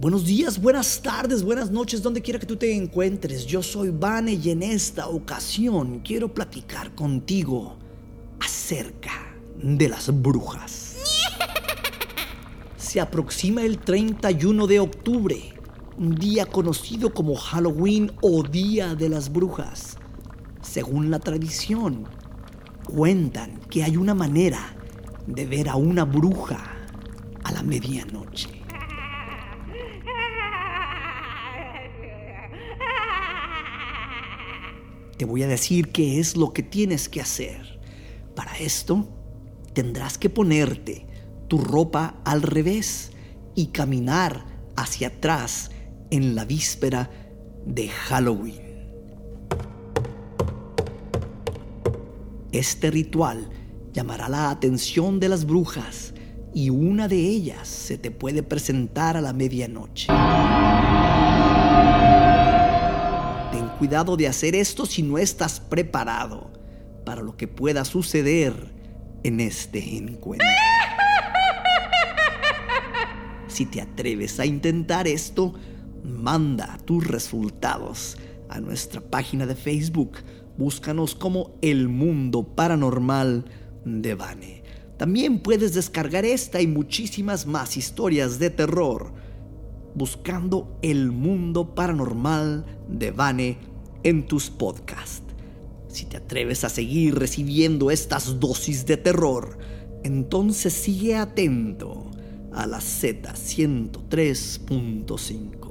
Buenos días, buenas tardes, buenas noches, donde quiera que tú te encuentres. Yo soy Vane y en esta ocasión quiero platicar contigo acerca de las brujas. Se aproxima el 31 de octubre, un día conocido como Halloween o Día de las Brujas. Según la tradición, cuentan que hay una manera de ver a una bruja a la medianoche. Te voy a decir qué es lo que tienes que hacer. Para esto, tendrás que ponerte tu ropa al revés y caminar hacia atrás en la víspera de Halloween. Este ritual llamará la atención de las brujas y una de ellas se te puede presentar a la medianoche. Cuidado de hacer esto si no estás preparado para lo que pueda suceder en este encuentro. Si te atreves a intentar esto, manda tus resultados a nuestra página de Facebook. Búscanos como El Mundo Paranormal de Vane. También puedes descargar esta y muchísimas más historias de terror buscando El Mundo Paranormal de Vane en tus podcasts. Si te atreves a seguir recibiendo estas dosis de terror, entonces sigue atento a la Z103.5.